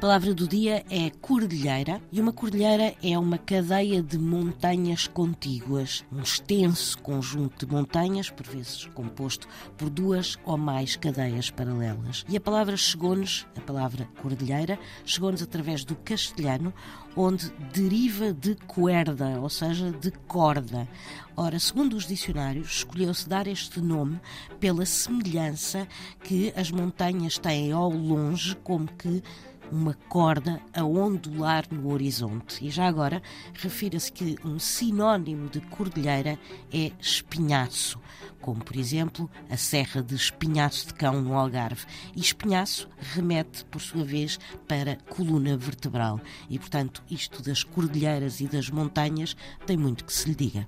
palavra do dia é cordilheira e uma cordilheira é uma cadeia de montanhas contíguas, um extenso conjunto de montanhas, por vezes composto por duas ou mais cadeias paralelas. E a palavra chegou-nos, a palavra cordilheira, chegou-nos através do castelhano, onde deriva de cuerda, ou seja, de corda. Ora, segundo os dicionários, escolheu-se dar este nome pela semelhança que as montanhas têm ao longe, como que uma corda a ondular no horizonte. E já agora, refira-se que um sinónimo de cordilheira é espinhaço, como por exemplo a Serra de Espinhaço de Cão no Algarve. E espinhaço remete, por sua vez, para coluna vertebral. E portanto, isto das cordilheiras e das montanhas tem muito que se lhe diga.